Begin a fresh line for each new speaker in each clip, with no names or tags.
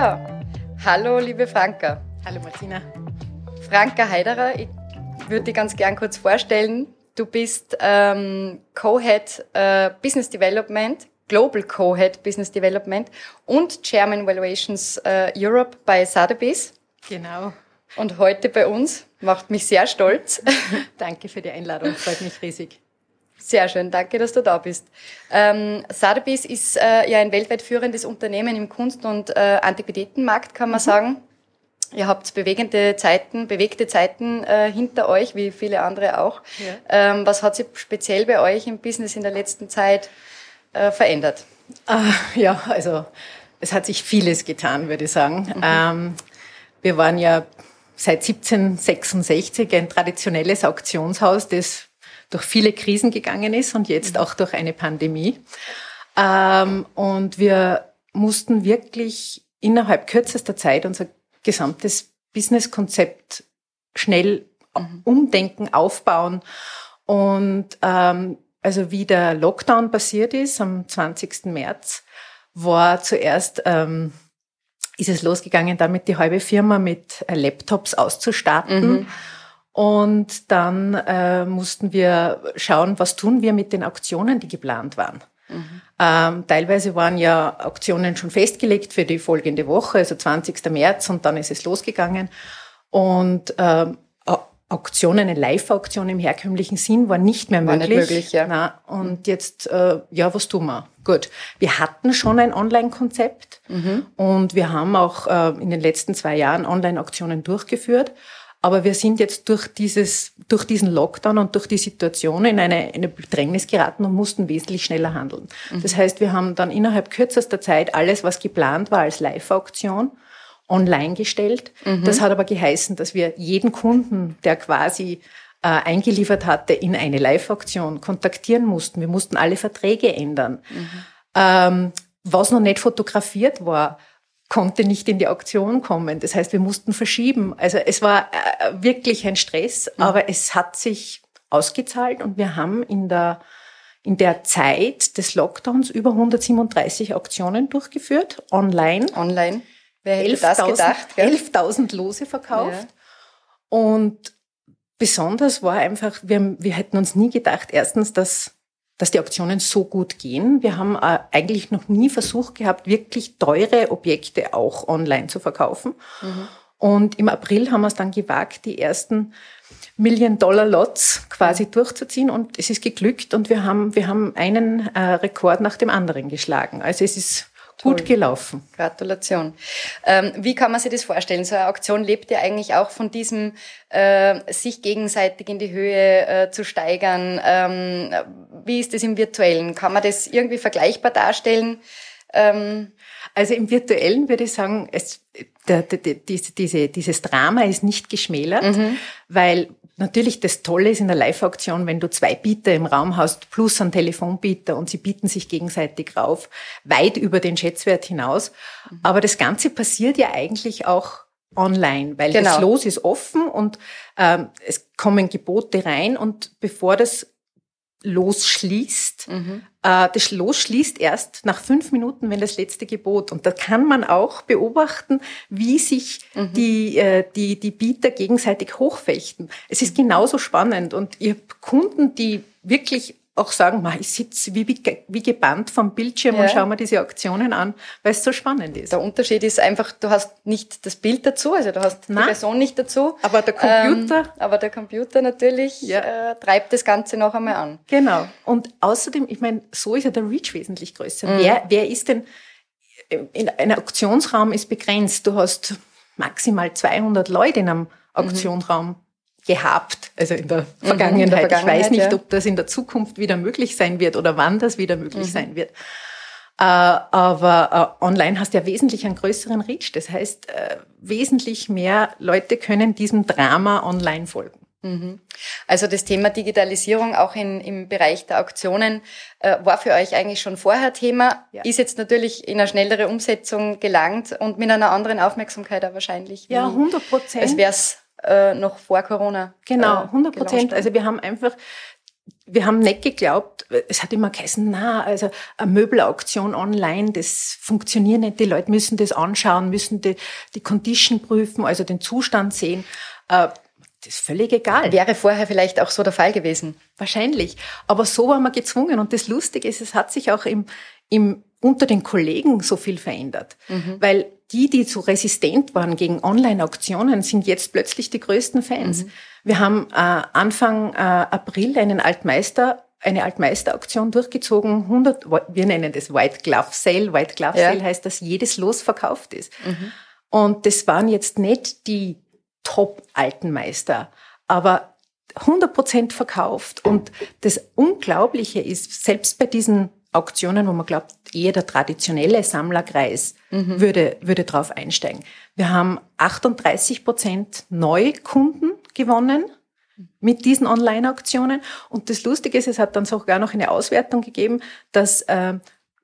Ja, hallo liebe Franka.
Hallo Martina.
Franka Heiderer, ich würde dich ganz gern kurz vorstellen. Du bist ähm, Co-Head äh, Business Development, Global Co-Head Business Development und Chairman Valuations äh, Europe bei Sotheby's.
Genau.
Und heute bei uns macht mich sehr stolz.
Danke für die Einladung, freut mich riesig.
Sehr schön, danke, dass du da bist. Ähm, Sotheby's ist äh, ja ein weltweit führendes Unternehmen im Kunst- und äh, Antiquitätenmarkt, kann man mhm. sagen. Ihr habt bewegende Zeiten, bewegte Zeiten äh, hinter euch, wie viele andere auch. Ja. Ähm, was hat sich speziell bei euch im Business in der letzten Zeit äh, verändert?
Ah, ja, also es hat sich vieles getan, würde ich sagen. Mhm. Ähm, wir waren ja seit 1766 ein traditionelles Auktionshaus, das durch viele Krisen gegangen ist und jetzt auch durch eine Pandemie. Ähm, und wir mussten wirklich innerhalb kürzester Zeit unser gesamtes Businesskonzept schnell mhm. umdenken, aufbauen. Und ähm, also wie der Lockdown passiert ist am 20. März, war zuerst ähm, ist es losgegangen, damit die halbe Firma mit äh, Laptops auszustatten. Mhm. Und dann äh, mussten wir schauen, was tun wir mit den Auktionen, die geplant waren. Mhm. Ähm, teilweise waren ja Auktionen schon festgelegt für die folgende Woche, also 20. März, und dann ist es losgegangen. Und ähm, Auktionen, eine Live-Auktion im herkömmlichen Sinn war nicht mehr möglich. War nicht möglich, ja. Na, und jetzt, äh, ja, was tun wir? Gut, wir hatten schon ein Online-Konzept mhm. und wir haben auch äh, in den letzten zwei Jahren Online-Auktionen durchgeführt. Aber wir sind jetzt durch dieses, durch diesen Lockdown und durch die Situation in eine, eine Bedrängnis geraten und mussten wesentlich schneller handeln. Mhm. Das heißt, wir haben dann innerhalb kürzester Zeit alles, was geplant war als Live-Auktion, online gestellt. Mhm. Das hat aber geheißen, dass wir jeden Kunden, der quasi äh, eingeliefert hatte, in eine Live-Auktion kontaktieren mussten. Wir mussten alle Verträge ändern. Mhm. Ähm, was noch nicht fotografiert war, konnte nicht in die Auktion kommen. Das heißt, wir mussten verschieben. Also es war äh, wirklich ein Stress, mhm. aber es hat sich ausgezahlt und wir haben in der in der Zeit des Lockdowns über 137 Auktionen durchgeführt, online.
Online. Wer hätte das gedacht?
11.000 Lose verkauft. Ja. Und besonders war einfach, wir, wir hätten uns nie gedacht, erstens, dass, dass die Auktionen so gut gehen. Wir haben äh, eigentlich noch nie versucht gehabt, wirklich teure Objekte auch online zu verkaufen. Mhm. Und im April haben wir es dann gewagt, die ersten Million-Dollar-Lots quasi durchzuziehen und es ist geglückt und wir haben, wir haben einen äh, Rekord nach dem anderen geschlagen. Also es ist Gut gelaufen.
Gratulation. Ähm, wie kann man sich das vorstellen? So eine Auktion lebt ja eigentlich auch von diesem, äh, sich gegenseitig in die Höhe äh, zu steigern. Ähm, wie ist das im Virtuellen? Kann man das irgendwie vergleichbar darstellen?
Ähm, also im Virtuellen würde ich sagen, es, der, der, der, diese, dieses Drama ist nicht geschmälert, mhm. weil Natürlich, das Tolle ist in der Live-Auktion, wenn du zwei Bieter im Raum hast, plus einen Telefonbieter und sie bieten sich gegenseitig rauf, weit über den Schätzwert hinaus. Mhm. Aber das Ganze passiert ja eigentlich auch online, weil genau. das Los ist offen und ähm, es kommen Gebote rein und bevor das losschließt. Mhm. Äh, das losschließt erst nach fünf Minuten, wenn das letzte Gebot. Und da kann man auch beobachten, wie sich mhm. die, äh, die, die Bieter gegenseitig hochfechten. Es ist genauso spannend. Und ihr Kunden, die wirklich auch sagen, ich sitze wie, wie gebannt vom Bildschirm ja. und schaue mir diese Aktionen an, weil es so spannend ist.
Der Unterschied ist einfach, du hast nicht das Bild dazu, also du hast Nein. die Person nicht dazu.
Aber der Computer. Ähm,
aber der Computer natürlich ja. äh, treibt das Ganze noch einmal an.
Genau. Und außerdem, ich meine, so ist ja der Reach wesentlich größer. Mhm. Wer, wer ist denn, in, ein Auktionsraum ist begrenzt. Du hast maximal 200 Leute in einem mhm. Auktionsraum. Mhm gehabt, also in der Vergangenheit. Mhm, in der Vergangenheit ich weiß nicht, ja. ob das in der Zukunft wieder möglich sein wird oder wann das wieder möglich mhm. sein wird. Äh, aber äh, online hast du ja wesentlich einen größeren Reach. Das heißt, äh, wesentlich mehr Leute können diesem Drama online folgen.
Mhm. Also das Thema Digitalisierung auch in, im Bereich der Auktionen äh, war für euch eigentlich schon vorher Thema, ja. ist jetzt natürlich in eine schnellere Umsetzung gelangt und mit einer anderen Aufmerksamkeit auch wahrscheinlich.
Ja, 100 Prozent.
Als wäre es äh, noch vor Corona.
Genau, 100 äh, Prozent. Also wir haben einfach wir haben nicht geglaubt, es hat immer geheißen, na, also eine Möbelauktion online, das funktioniert nicht, die Leute müssen das anschauen, müssen die, die Condition prüfen, also den Zustand sehen. Äh, das ist völlig egal.
Wäre vorher vielleicht auch so der Fall gewesen.
Wahrscheinlich. Aber so waren wir gezwungen. Und das Lustige ist, es hat sich auch im, im, unter den Kollegen so viel verändert. Mhm. Weil die, die so resistent waren gegen Online-Auktionen, sind jetzt plötzlich die größten Fans. Mhm. Wir haben äh, Anfang äh, April einen Altmeister eine Altmeisterauktion durchgezogen, 100, wir nennen das White Glove Sale. White Glove Sale ja. heißt, dass jedes Los verkauft ist. Mhm. Und das waren jetzt nicht die Top-Altenmeister, aber 100 Prozent verkauft. Und das Unglaubliche ist, selbst bei diesen Auktionen, wo man glaubt, eher der traditionelle Sammlerkreis mhm. würde, würde drauf einsteigen. Wir haben 38 Prozent Neukunden gewonnen mit diesen Online-Auktionen. Und das Lustige ist, es hat dann sogar noch eine Auswertung gegeben, dass äh,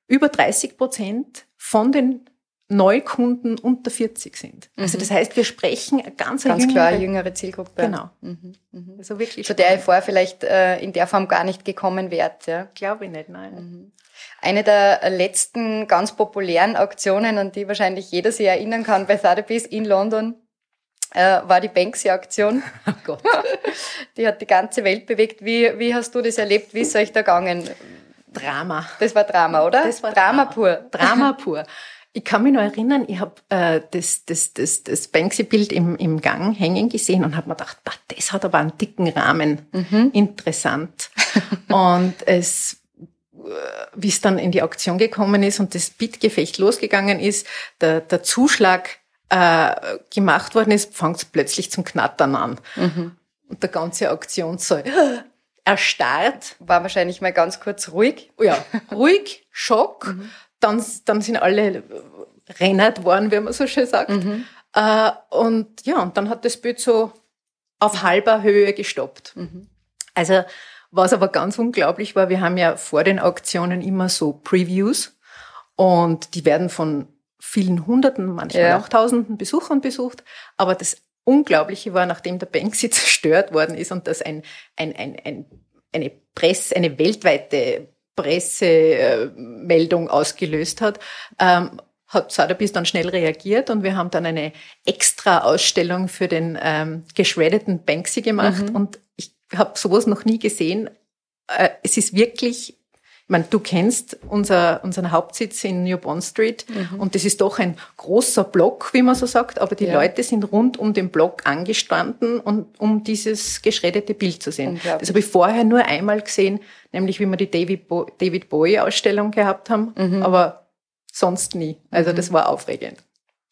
über 30 Prozent von den Neukunden unter 40 sind. Also mhm. das heißt, wir sprechen ganz,
ganz jüngere, klar jüngere Zielgruppe.
Genau. Mhm. Mhm.
Also wirklich. Zu der ich vorher vielleicht äh, in der Form gar nicht gekommen wäre. Ja.
Glaube ich nicht, nein.
Mhm. Eine der letzten ganz populären Auktionen, an die wahrscheinlich jeder sich erinnern kann bei Sotheby's in London, äh, war die Banksy-Aktion. Oh Gott. Die hat die ganze Welt bewegt. Wie, wie hast du das erlebt? Wie ist es euch da gegangen?
Drama.
Das war Drama, oder?
Das war Drama, Drama pur. Drama pur. Ich kann mich noch erinnern, ich habe äh, das, das, das, das Banksy-Bild im, im Gang hängen gesehen und habe mir gedacht, das hat aber einen dicken Rahmen. Mhm. Interessant. und es wie es dann in die Auktion gekommen ist und das Bittgefecht losgegangen ist, der, der Zuschlag äh, gemacht worden ist, fängt es plötzlich zum Knattern an. Mhm. Und der ganze Auktionssaal erstarrt.
War wahrscheinlich mal ganz kurz ruhig.
Ja, ruhig, Schock. Mhm. Dann, dann sind alle rennert worden, wie man so schön sagt. Mhm. Äh, und ja, und dann hat das Bild so auf halber Höhe gestoppt. Mhm. Also, was aber ganz unglaublich war, wir haben ja vor den Auktionen immer so Previews und die werden von vielen Hunderten, manchmal ja. auch Tausenden Besuchern besucht. Aber das Unglaubliche war, nachdem der Banksy zerstört worden ist und das ein, ein, ein, ein, eine Presse, eine weltweite Pressemeldung ausgelöst hat, ähm, hat Sotheby's dann schnell reagiert und wir haben dann eine extra Ausstellung für den ähm, geschreddeten Banksy gemacht mhm. und ich habe sowas noch nie gesehen. Äh, es ist wirklich ich meine, du kennst unser, unseren Hauptsitz in New Bond Street mhm. und das ist doch ein großer Block, wie man so sagt, aber die ja. Leute sind rund um den Block angestanden und um dieses geschredderte Bild zu sehen. Das habe ich vorher nur einmal gesehen, nämlich wie wir die David, Bo David Bowie Ausstellung gehabt haben, mhm. aber sonst nie. Also mhm. das war aufregend.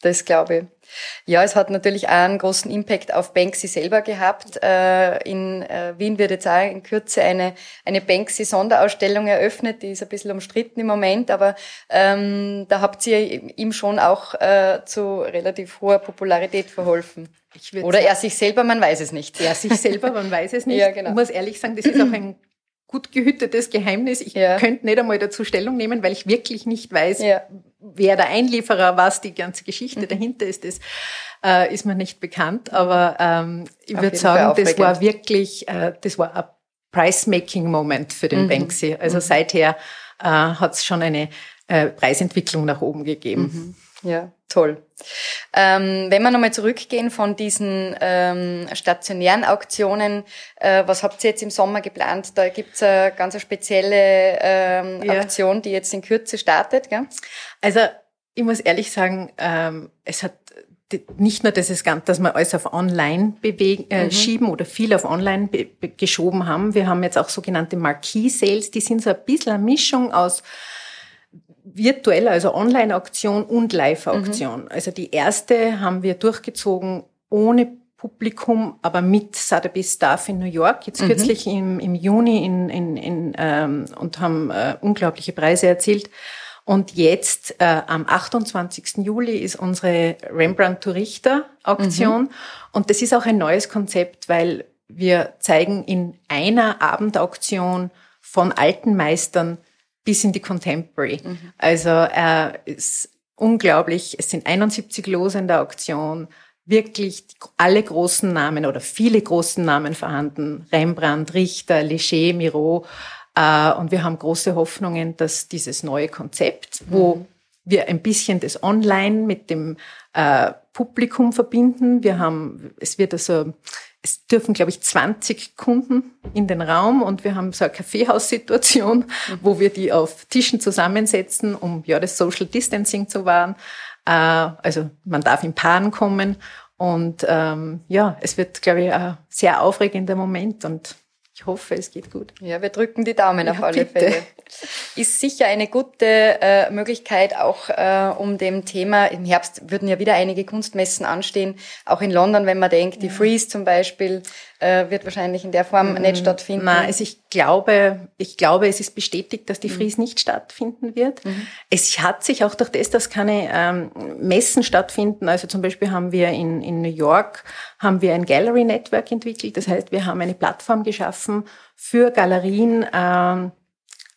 Das glaube ich. Ja, es hat natürlich auch einen großen Impact auf Banksy selber gehabt. Äh, in äh, Wien wird jetzt auch in Kürze eine, eine Banksy-Sonderausstellung eröffnet, die ist ein bisschen umstritten im Moment, aber ähm, da habt ihr ihm schon auch äh, zu relativ hoher Popularität verholfen. Oder er sich selber, man weiß es nicht.
Er sich selber, man weiß es nicht. ja, genau. Ich muss ehrlich sagen, das ist auch ein gut gehütetes Geheimnis. Ich ja. könnte nicht einmal dazu Stellung nehmen, weil ich wirklich nicht weiß, ja. wer der Einlieferer, was die ganze Geschichte mhm. dahinter ist. Das äh, ist mir nicht bekannt. Aber ähm, ich würde sagen, das war wirklich, äh, das war ein Price-Making-Moment für den mhm. Banksy. Also mhm. seither äh, hat es schon eine äh, Preisentwicklung nach oben gegeben.
Ja, toll. Ähm, wenn wir nochmal zurückgehen von diesen ähm, stationären Auktionen, äh, was habt ihr jetzt im Sommer geplant? Da gibt's eine ganz spezielle ähm, ja. Aktion, die jetzt in Kürze startet. Gell?
Also ich muss ehrlich sagen, ähm, es hat nicht nur, dass, es, dass wir alles auf Online bewegen, äh, mhm. schieben oder viel auf Online geschoben haben. Wir haben jetzt auch sogenannte Marquee-Sales, die sind so ein bisschen eine Mischung aus virtuell, also Online-Auktion und Live-Auktion. Mhm. Also die erste haben wir durchgezogen ohne Publikum, aber mit Sotheby's Staff in New York, jetzt mhm. kürzlich im, im Juni in, in, in, ähm, und haben äh, unglaubliche Preise erzielt. Und jetzt äh, am 28. Juli ist unsere Rembrandt to Richter Auktion. Mhm. Und das ist auch ein neues Konzept, weil wir zeigen in einer Abendauktion von alten Meistern bis in die Contemporary. Mhm. Also er ist unglaublich. Es sind 71 Lose in der Auktion. wirklich alle großen Namen oder viele großen Namen vorhanden. Rembrandt, Richter, Leger, Miro. Äh, und wir haben große Hoffnungen, dass dieses neue Konzept, wo mhm. wir ein bisschen das Online mit dem äh, Publikum verbinden. Wir haben, es wird also, es dürfen, glaube ich, 20 Kunden in den Raum und wir haben so eine Kaffeehaussituation, wo wir die auf Tischen zusammensetzen, um ja das Social Distancing zu wahren. Äh, also man darf in Paaren kommen und ähm, ja, es wird, glaube ich, ein sehr aufregender Moment und ich hoffe, es geht gut.
Ja, wir drücken die Daumen ja, auf alle bitte. Fälle. Ist sicher eine gute äh, Möglichkeit, auch äh, um dem Thema, im Herbst würden ja wieder einige Kunstmessen anstehen, auch in London, wenn man denkt, die Freeze zum Beispiel, äh, wird wahrscheinlich in der Form mhm. nicht stattfinden.
Nein, also ich glaube, ich glaube, es ist bestätigt, dass die mhm. Fries nicht stattfinden wird. Mhm. Es hat sich auch durch das, dass keine ähm, Messen stattfinden, also zum Beispiel haben wir in, in New York haben wir ein Gallery Network entwickelt. Das heißt, wir haben eine Plattform geschaffen für Galerien, ähm,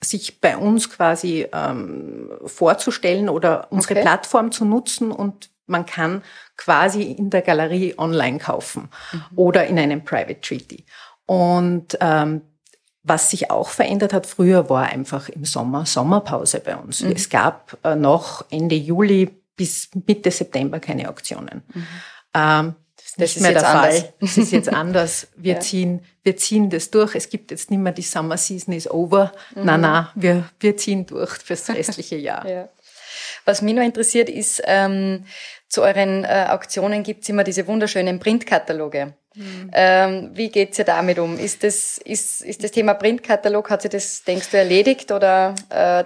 sich bei uns quasi ähm, vorzustellen oder unsere okay. Plattform zu nutzen und man kann quasi in der Galerie online kaufen mhm. oder in einem Private Treaty. Und ähm, was sich auch verändert hat, früher war einfach im Sommer Sommerpause bei uns. Mhm. Es gab äh, noch Ende Juli bis Mitte September keine Auktionen. Mhm. Ähm, ist nicht mehr der Fall. Es ist jetzt anders. Wir ja. ziehen, wir ziehen das durch. Es gibt jetzt nicht mehr die Summer Season is over. Mhm. Na, na, wir, wir ziehen durch fürs restliche Jahr. Ja.
Was mich noch interessiert ist, ähm, zu euren äh, Auktionen gibt's immer diese wunderschönen Printkataloge. Mhm. Ähm, wie geht's ihr damit um? Ist das, ist, ist das Thema Printkatalog, hat sich das, denkst du, erledigt oder äh,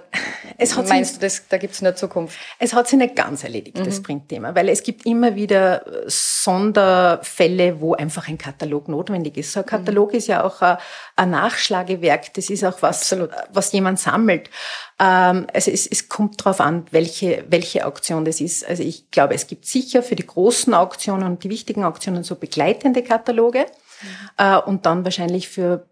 es hat meinst du, das, da gibt's nur Zukunft?
Es hat sich nicht ganz erledigt, mhm. das Printthema, weil es gibt immer wieder Sonderfälle, wo einfach ein Katalog notwendig ist. So ein Katalog mhm. ist ja auch ein, ein, Nachschlagewerk, das ist auch was, Absolut. was jemand sammelt. Ähm, also es, es kommt darauf an, welche, welche Auktion das ist. Also ich glaube, es gibt sicher für die großen Auktionen und die wichtigen Auktionen so begleitende Kataloge mhm. äh, und dann wahrscheinlich für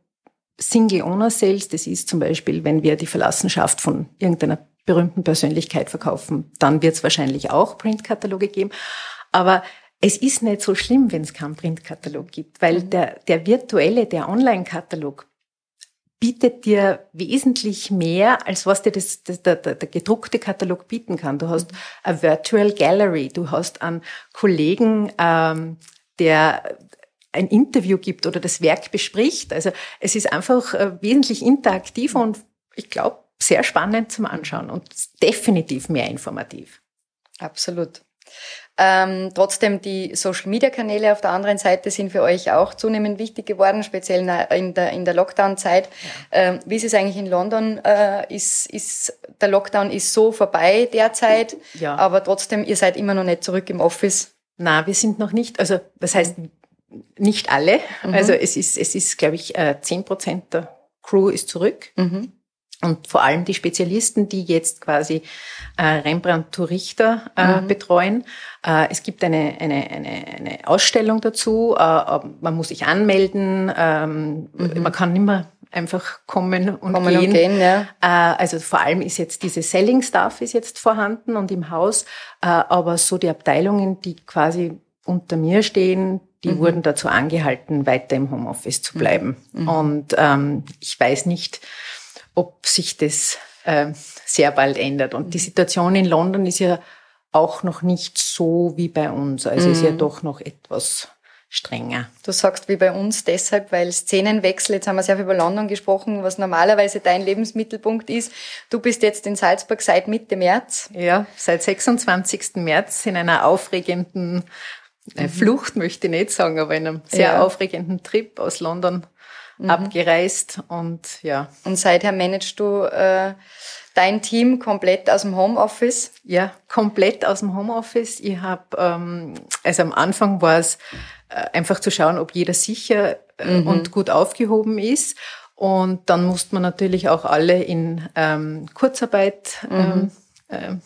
Single Owner Sales, das ist zum Beispiel, wenn wir die Verlassenschaft von irgendeiner berühmten Persönlichkeit verkaufen, dann wird es wahrscheinlich auch Printkataloge geben. Aber es ist nicht so schlimm, wenn es keinen Printkatalog gibt, weil mhm. der, der virtuelle, der Online-Katalog bietet dir wesentlich mehr, als was dir das, das, der, der, der gedruckte Katalog bieten kann. Du hast eine Virtual Gallery, du hast einen Kollegen, ähm, der ein Interview gibt oder das Werk bespricht. Also es ist einfach äh, wesentlich interaktiver und ich glaube sehr spannend zum Anschauen und definitiv mehr informativ.
Absolut. Ähm, trotzdem, die Social-Media-Kanäle auf der anderen Seite sind für euch auch zunehmend wichtig geworden, speziell in der, in der Lockdown-Zeit. Ähm, wie ist es eigentlich in London? Äh, ist, ist, der Lockdown ist so vorbei derzeit, ja. aber trotzdem, ihr seid immer noch nicht zurück im Office.
Na, wir sind noch nicht, also das heißt nicht alle. Mhm. Also es ist, es ist, glaube ich, äh, zehn Prozent der Crew ist zurück. Mhm. Und vor allem die Spezialisten, die jetzt quasi äh, Rembrandt Richter äh, mhm. betreuen. Äh, es gibt eine, eine, eine, eine Ausstellung dazu. Äh, man muss sich anmelden. Ähm, mhm. Man kann nicht mehr einfach kommen und kommen gehen. Und gehen ja. Äh, also vor allem ist jetzt diese Selling Staff ist jetzt vorhanden und im Haus. Äh, aber so die Abteilungen, die quasi unter mir stehen, die mhm. wurden dazu angehalten, weiter im Homeoffice zu bleiben. Mhm. Und ähm, ich weiß nicht, ob sich das äh, sehr bald ändert. Und die mhm. Situation in London ist ja auch noch nicht so wie bei uns. Also mhm. ist ja mhm. doch noch etwas strenger.
Du sagst wie bei uns deshalb, weil Szenenwechsel, jetzt haben wir sehr viel über London gesprochen, was normalerweise dein Lebensmittelpunkt ist. Du bist jetzt in Salzburg seit Mitte März.
Ja, seit 26. März in einer aufregenden mhm. Flucht, möchte ich nicht sagen, aber in einem sehr ja. aufregenden Trip aus London mhm. abgereist und ja.
Und seither managst du äh, dein Team komplett aus dem Homeoffice?
Ja, komplett aus dem Homeoffice. Ich habe, ähm, also am Anfang war es äh, einfach zu schauen, ob jeder sicher äh, mhm. und gut aufgehoben ist. Und dann musste man natürlich auch alle in ähm, Kurzarbeit mhm. ähm, äh,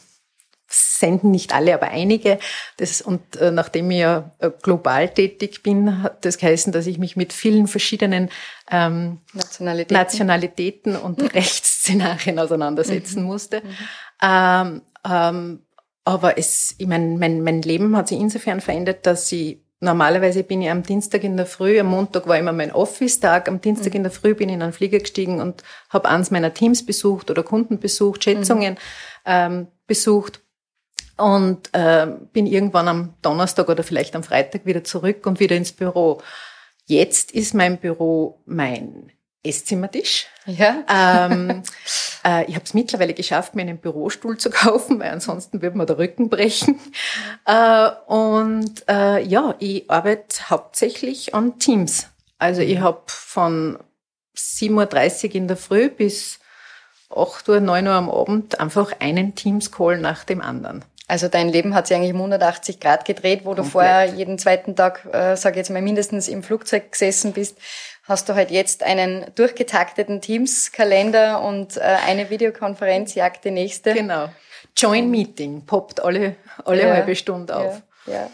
senden nicht alle, aber einige. Das, und äh, nachdem ich ja äh, global tätig bin, hat das geheißen, dass ich mich mit vielen verschiedenen ähm, Nationalitäten. Nationalitäten und Rechtsszenarien auseinandersetzen mhm. musste. Mhm. Ähm, ähm, aber es, ich mein, mein, mein Leben hat sich insofern verändert, dass ich Normalerweise bin ich am Dienstag in der Früh, am Montag war immer mein Office-Tag, am Dienstag mhm. in der Früh bin ich in einen Flieger gestiegen und habe eins meiner Teams besucht oder Kunden besucht, Schätzungen mhm. ähm, besucht und äh, bin irgendwann am Donnerstag oder vielleicht am Freitag wieder zurück und wieder ins Büro. Jetzt ist mein Büro mein Esszimmertisch. Ja. Ähm, äh, ich habe es mittlerweile geschafft, mir einen Bürostuhl zu kaufen, weil ansonsten würde mir der Rücken brechen. Äh, und äh, ja, ich arbeite hauptsächlich an Teams. Also ich habe von 7.30 Uhr in der Früh bis 8 Uhr, 9 Uhr am Abend einfach einen Teams-Call nach dem anderen.
Also dein Leben hat sich eigentlich um 180 Grad gedreht, wo Komplett. du vorher jeden zweiten Tag, äh, sage jetzt mal, mindestens im Flugzeug gesessen bist hast du halt jetzt einen durchgetakteten Teams-Kalender und äh, eine Videokonferenz jagt die nächste.
Genau. Join Meeting poppt alle, alle ja, halbe Stunde auf.
Ja, ja.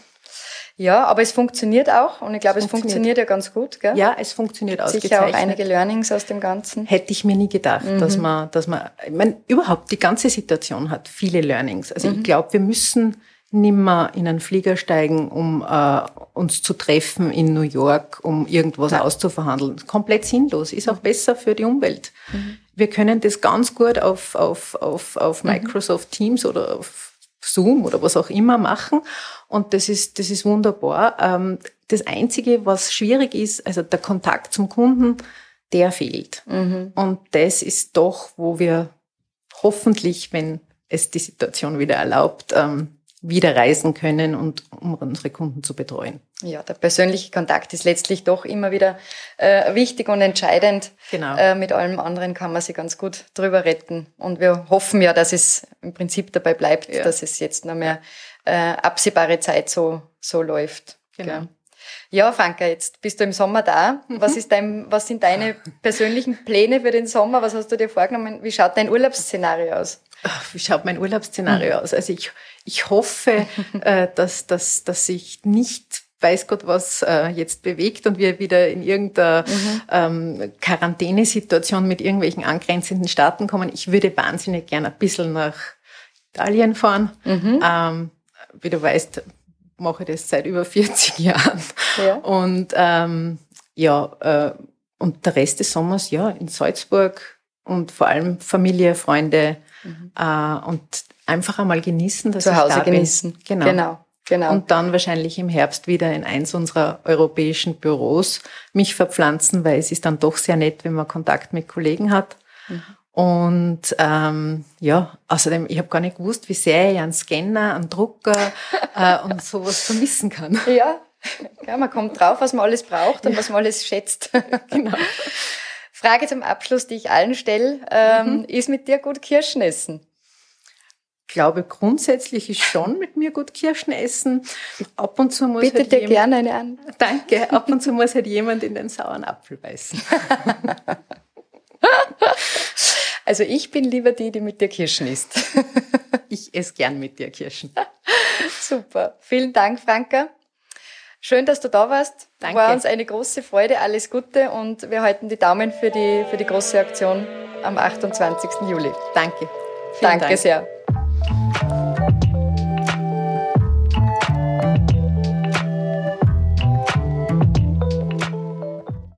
Ja, aber es funktioniert auch und ich glaube, es, es funktioniert. ja ganz gut. Gell?
Ja, es funktioniert ausgezeichnet.
Sicher auch einige Learnings aus dem Ganzen.
Hätte ich mir nie gedacht, mhm. dass man, dass man, ich meine, überhaupt die ganze Situation hat viele Learnings. Also mhm. ich glaube, wir müssen nimmer in einen Flieger steigen, um äh, uns zu treffen in New York, um irgendwas ja. auszuverhandeln. Komplett sinnlos, ist auch besser für die Umwelt. Mhm. Wir können das ganz gut auf, auf, auf, auf mhm. Microsoft Teams oder auf Zoom oder was auch immer machen. Und das ist, das ist wunderbar. Ähm, das Einzige, was schwierig ist, also der Kontakt zum Kunden, der fehlt. Mhm. Und das ist doch, wo wir hoffentlich, wenn es die Situation wieder erlaubt, ähm, wieder reisen können und um unsere Kunden zu betreuen.
Ja, der persönliche Kontakt ist letztlich doch immer wieder äh, wichtig und entscheidend. Genau. Äh, mit allem anderen kann man sich ganz gut drüber retten. Und wir hoffen ja, dass es im Prinzip dabei bleibt, ja. dass es jetzt noch mehr äh, absehbare Zeit so, so läuft. Genau. Ja. Ja, Franka, jetzt bist du im Sommer da. Was, ist dein, was sind deine persönlichen Pläne für den Sommer? Was hast du dir vorgenommen? Wie schaut dein Urlaubsszenario aus?
Wie schaut mein Urlaubsszenario mhm. aus? Also ich ich hoffe, äh, dass, dass, dass sich nicht weiß Gott was äh, jetzt bewegt und wir wieder in irgendeiner mhm. ähm, Quarantänesituation mit irgendwelchen angrenzenden Staaten kommen. Ich würde wahnsinnig gerne ein bisschen nach Italien fahren. Mhm. Ähm, wie du weißt, mache ich das seit über 40 Jahren. Ja. Und ähm, ja, äh, und der Rest des Sommers, ja, in Salzburg und vor allem Familie, Freunde mhm. äh, und einfach einmal genießen,
dass Zu Hause da genießen.
Bin. Genau. genau. Genau. Und dann wahrscheinlich im Herbst wieder in eins unserer europäischen Büros mich verpflanzen, weil es ist dann doch sehr nett, wenn man Kontakt mit Kollegen hat. Mhm. Und ähm, ja, außerdem, ich habe gar nicht gewusst, wie sehr ich einen Scanner, einen Drucker äh, und sowas vermissen kann.
Ja. ja, man kommt drauf, was man alles braucht und ja. was man alles schätzt. genau. Frage zum Abschluss, die ich allen stelle. Ähm, mhm. Ist mit dir gut Kirschen essen?
glaube, grundsätzlich ist schon mit mir gut Kirschen essen. Ab und zu muss
Bitte halt dir jemand, gerne eine an.
Danke. Ab und zu muss halt jemand in den sauren Apfel beißen.
Also ich bin lieber die, die mit dir Kirschen isst.
Ich esse gern mit dir Kirschen.
Super. Vielen Dank, Franka. Schön, dass du da warst. Danke. War uns eine große Freude. Alles Gute und wir halten die Daumen für die, für die große Aktion am 28. Juli.
Danke.
Vielen Danke Dank. sehr.